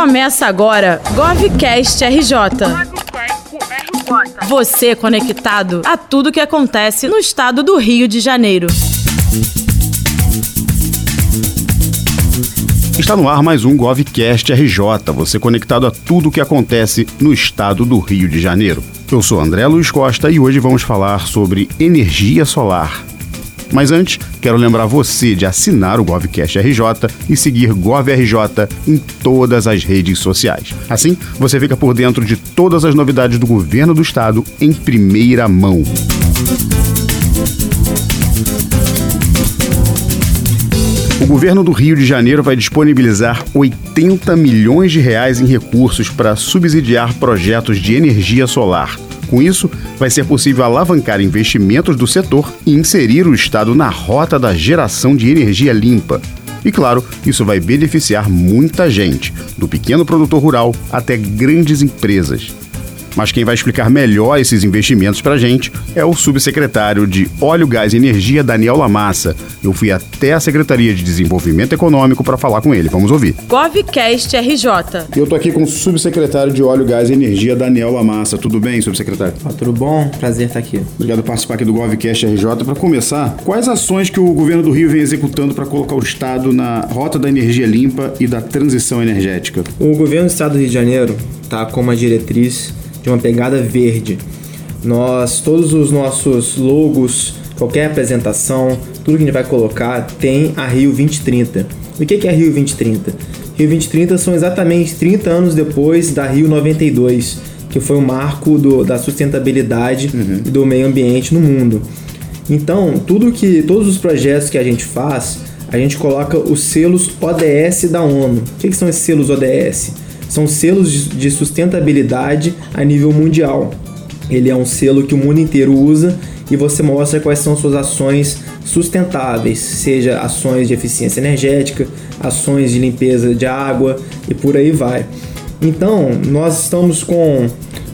Começa agora GovCast RJ. Você conectado a tudo que acontece no estado do Rio de Janeiro. Está no ar mais um GovCast RJ, você conectado a tudo o que acontece no estado do Rio de Janeiro. Eu sou André Luiz Costa e hoje vamos falar sobre energia solar. Mas antes, quero lembrar você de assinar o GovCast RJ e seguir GovRJ em todas as redes sociais. Assim, você fica por dentro de todas as novidades do governo do estado em primeira mão. O governo do Rio de Janeiro vai disponibilizar 80 milhões de reais em recursos para subsidiar projetos de energia solar. Com isso, vai ser possível alavancar investimentos do setor e inserir o Estado na rota da geração de energia limpa. E claro, isso vai beneficiar muita gente, do pequeno produtor rural até grandes empresas. Mas quem vai explicar melhor esses investimentos para a gente é o subsecretário de Óleo, Gás e Energia, Daniel Lamassa. Eu fui até a Secretaria de Desenvolvimento Econômico para falar com ele. Vamos ouvir. GovCast RJ. Eu estou aqui com o subsecretário de Óleo, Gás e Energia, Daniel Lamassa. Tudo bem, subsecretário? Ah, tudo bom? Prazer estar aqui. Obrigado por participar aqui do GovCast RJ. Para começar, quais ações que o governo do Rio vem executando para colocar o Estado na rota da energia limpa e da transição energética? O governo do Estado do Rio de Janeiro está com uma diretriz de uma pegada verde. Nós, todos os nossos logos, qualquer apresentação, tudo que a gente vai colocar tem a Rio 2030. O que é Rio 2030? Rio 2030 são exatamente 30 anos depois da Rio 92, que foi o marco do, da sustentabilidade uhum. e do meio ambiente no mundo. Então, tudo que todos os projetos que a gente faz, a gente coloca os selos ODS da ONU. O que, que são esses selos ODS? São selos de sustentabilidade a nível mundial. Ele é um selo que o mundo inteiro usa e você mostra quais são suas ações sustentáveis, seja ações de eficiência energética, ações de limpeza de água e por aí vai. Então, nós estamos com,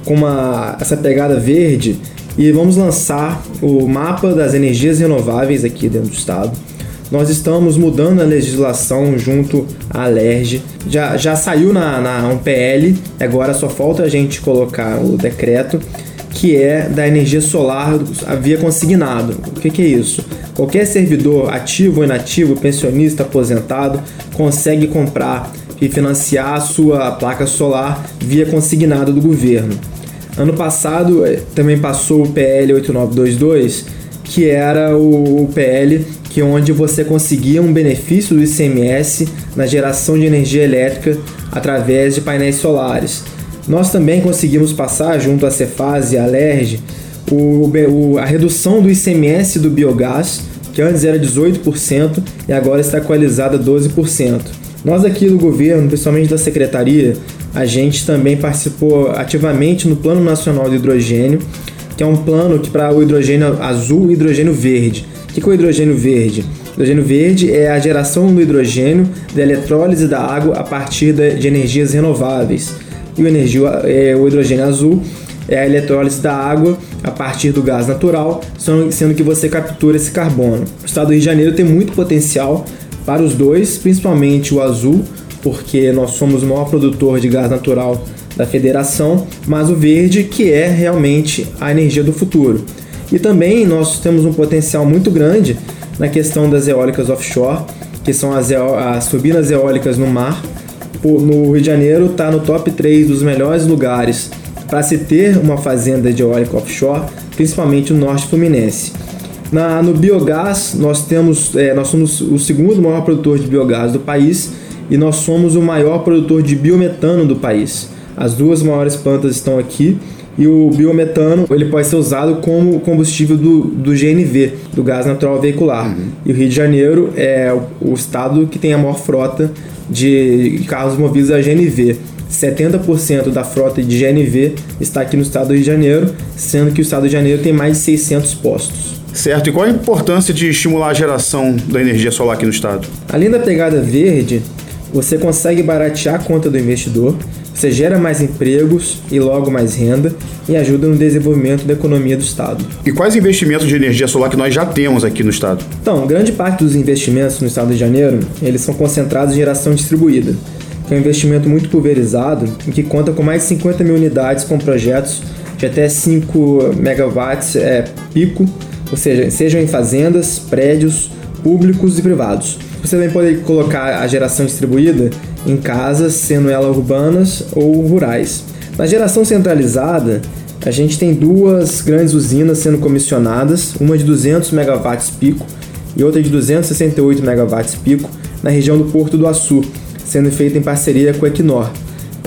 com uma, essa pegada verde e vamos lançar o mapa das energias renováveis aqui dentro do estado nós estamos mudando a legislação junto à LERJ. Já, já saiu na, na um PL, agora só falta a gente colocar o decreto que é da energia solar havia consignado. O que, que, é isso? Qualquer servidor ativo ou inativo, pensionista, aposentado, consegue comprar e financiar a sua placa solar via consignado do governo. Ano passado eh, também passou o PL 8922, que era o PL que onde você conseguia um benefício do ICMS na geração de energia elétrica através de painéis solares. Nós também conseguimos passar, junto à Cefaz e à LERJ, o, o, a redução do ICMS do biogás, que antes era 18% e agora está equalizada a 12%. Nós aqui do governo, principalmente da secretaria, a gente também participou ativamente no Plano Nacional de Hidrogênio, que é um plano que para o hidrogênio azul e hidrogênio verde que, que é o hidrogênio verde? O hidrogênio verde é a geração do hidrogênio da eletrólise da água a partir de energias renováveis. E o, energia, é, o hidrogênio azul é a eletrólise da água a partir do gás natural, sendo que você captura esse carbono. O estado do Rio de Janeiro tem muito potencial para os dois, principalmente o azul, porque nós somos o maior produtor de gás natural da federação, mas o verde, que é realmente a energia do futuro. E também nós temos um potencial muito grande na questão das eólicas offshore, que são as, as turbinas eólicas no mar. No Rio de Janeiro está no top 3 dos melhores lugares para se ter uma fazenda de eólica offshore, principalmente no norte fluminense. Na, no biogás, nós, temos, é, nós somos o segundo maior produtor de biogás do país e nós somos o maior produtor de biometano do país. As duas maiores plantas estão aqui e o biometano ele pode ser usado como combustível do, do GNV, do gás natural veicular. Uhum. E o Rio de Janeiro é o, o estado que tem a maior frota de carros movidos a GNV. 70% da frota de GNV está aqui no estado do Rio de Janeiro, sendo que o estado do Rio de Janeiro tem mais de 600 postos. Certo. E qual a importância de estimular a geração da energia solar aqui no estado? Além da pegada verde, você consegue baratear a conta do investidor, você gera mais empregos e logo mais renda e ajuda no desenvolvimento da economia do Estado. E quais investimentos de energia solar que nós já temos aqui no Estado? Então, grande parte dos investimentos no Estado de Janeiro, eles são concentrados em geração distribuída, que é um investimento muito pulverizado e que conta com mais de 50 mil unidades com projetos de até 5 megawatts é, pico, ou seja, sejam em fazendas, prédios públicos e privados. Você também pode colocar a geração distribuída em casas, sendo elas urbanas ou rurais. Na geração centralizada, a gente tem duas grandes usinas sendo comissionadas, uma de 200 megawatts pico e outra de 268 megawatts pico na região do Porto do Açu, sendo feita em parceria com a Equinor.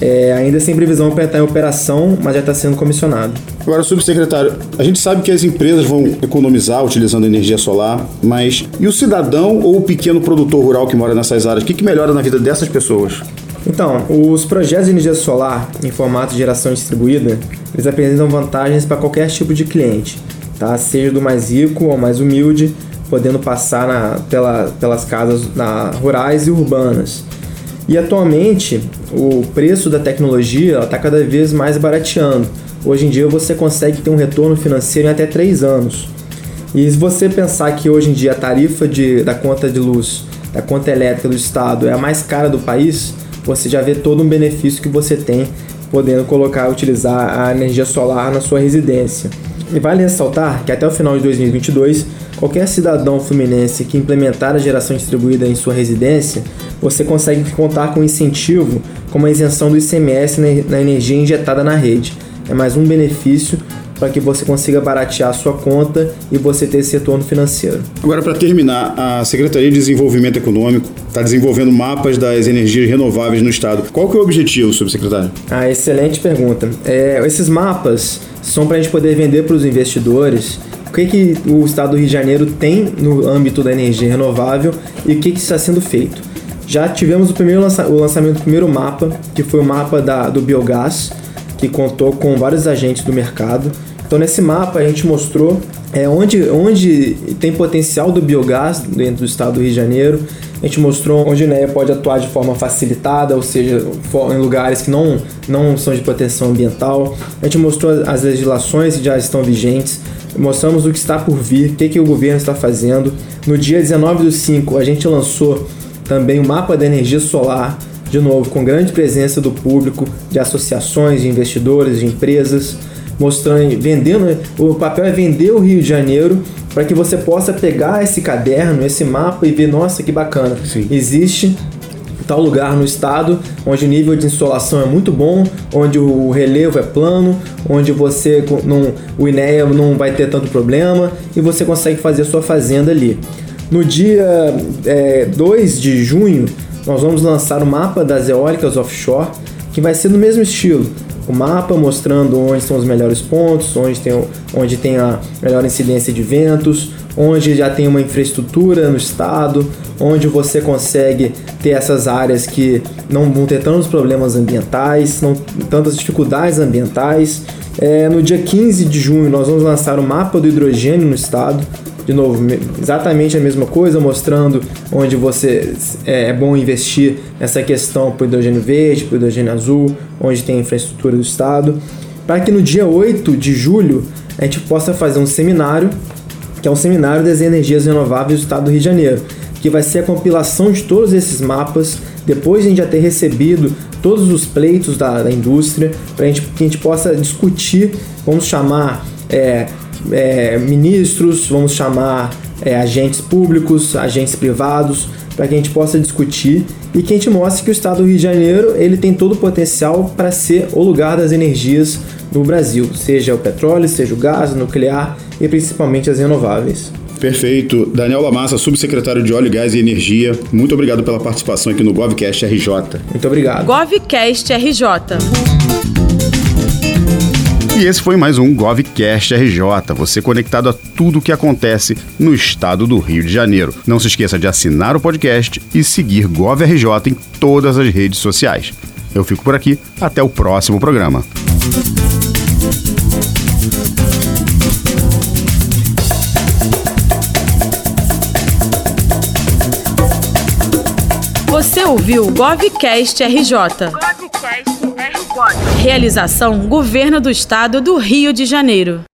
É, ainda sem previsão para entrar em operação, mas já está sendo comissionado. Agora, subsecretário, a gente sabe que as empresas vão economizar utilizando energia solar, mas e o cidadão ou o pequeno produtor rural que mora nessas áreas? O que, que melhora na vida dessas pessoas? Então, os projetos de energia solar em formato de geração distribuída, eles apresentam vantagens para qualquer tipo de cliente, tá? seja do mais rico ou mais humilde, podendo passar na, pela, pelas casas na, rurais e urbanas. E atualmente o preço da tecnologia está cada vez mais barateando. Hoje em dia você consegue ter um retorno financeiro em até 3 anos. E se você pensar que hoje em dia a tarifa de, da conta de luz, da conta elétrica do estado é a mais cara do país, você já vê todo um benefício que você tem podendo colocar, utilizar a energia solar na sua residência. E vale ressaltar que até o final de 2022, qualquer cidadão fluminense que implementar a geração distribuída em sua residência, você consegue contar com incentivo como a isenção do ICMS na energia injetada na rede. É mais um benefício para que você consiga baratear a sua conta e você ter esse retorno financeiro. Agora, para terminar, a Secretaria de Desenvolvimento Econômico está desenvolvendo mapas das energias renováveis no estado. Qual que é o objetivo, subsecretário? Ah, excelente pergunta. É, esses mapas são para a gente poder vender para os investidores o que, que o estado do Rio de Janeiro tem no âmbito da energia renovável e o que, que está sendo feito. Já tivemos o, primeiro lança o lançamento do primeiro mapa, que foi o mapa da, do biogás, que contou com vários agentes do mercado. Então, nesse mapa, a gente mostrou é, onde, onde tem potencial do biogás dentro do estado do Rio de Janeiro. A gente mostrou onde a INEA pode atuar de forma facilitada, ou seja, em lugares que não, não são de proteção ambiental. A gente mostrou as legislações que já estão vigentes, mostramos o que está por vir, o que, que o governo está fazendo. No dia 19 do 5, a gente lançou também o mapa da energia solar, de novo, com grande presença do público, de associações, de investidores, de empresas mostrando, vendendo. O papel é vender o Rio de Janeiro para que você possa pegar esse caderno, esse mapa e ver, nossa, que bacana. Sim. Existe tal lugar no estado onde o nível de insolação é muito bom, onde o relevo é plano, onde você não, o INEA não vai ter tanto problema e você consegue fazer sua fazenda ali. No dia é, 2 de junho, nós vamos lançar o mapa das eólicas offshore, que vai ser no mesmo estilo o mapa mostrando onde são os melhores pontos, onde tem, onde tem a melhor incidência de ventos, onde já tem uma infraestrutura no estado, onde você consegue ter essas áreas que não vão ter tantos problemas ambientais, não tantas dificuldades ambientais. É, no dia 15 de junho nós vamos lançar o mapa do hidrogênio no estado, de novo, exatamente a mesma coisa, mostrando onde você é, é bom investir nessa questão para hidrogênio verde, para hidrogênio azul, onde tem infraestrutura do Estado, para que no dia 8 de julho a gente possa fazer um seminário, que é um seminário das energias renováveis do Estado do Rio de Janeiro, que vai ser a compilação de todos esses mapas, depois de a gente já ter recebido todos os pleitos da, da indústria, para que a gente possa discutir, vamos chamar é, é, ministros, vamos chamar é, agentes públicos, agentes privados, para que a gente possa discutir e que a gente mostre que o estado do Rio de Janeiro ele tem todo o potencial para ser o lugar das energias no Brasil, seja o petróleo, seja o gás, o nuclear e principalmente as renováveis. Perfeito. Daniel Lamassa, subsecretário de Óleo, Gás e Energia, muito obrigado pela participação aqui no GovCast RJ. Muito obrigado. GovCast RJ. E esse foi mais um GovCast RJ, você conectado a tudo o que acontece no estado do Rio de Janeiro. Não se esqueça de assinar o podcast e seguir GovRJ em todas as redes sociais. Eu fico por aqui, até o próximo programa. Você ouviu o GovCast RJ. Realização Governo do Estado do Rio de Janeiro.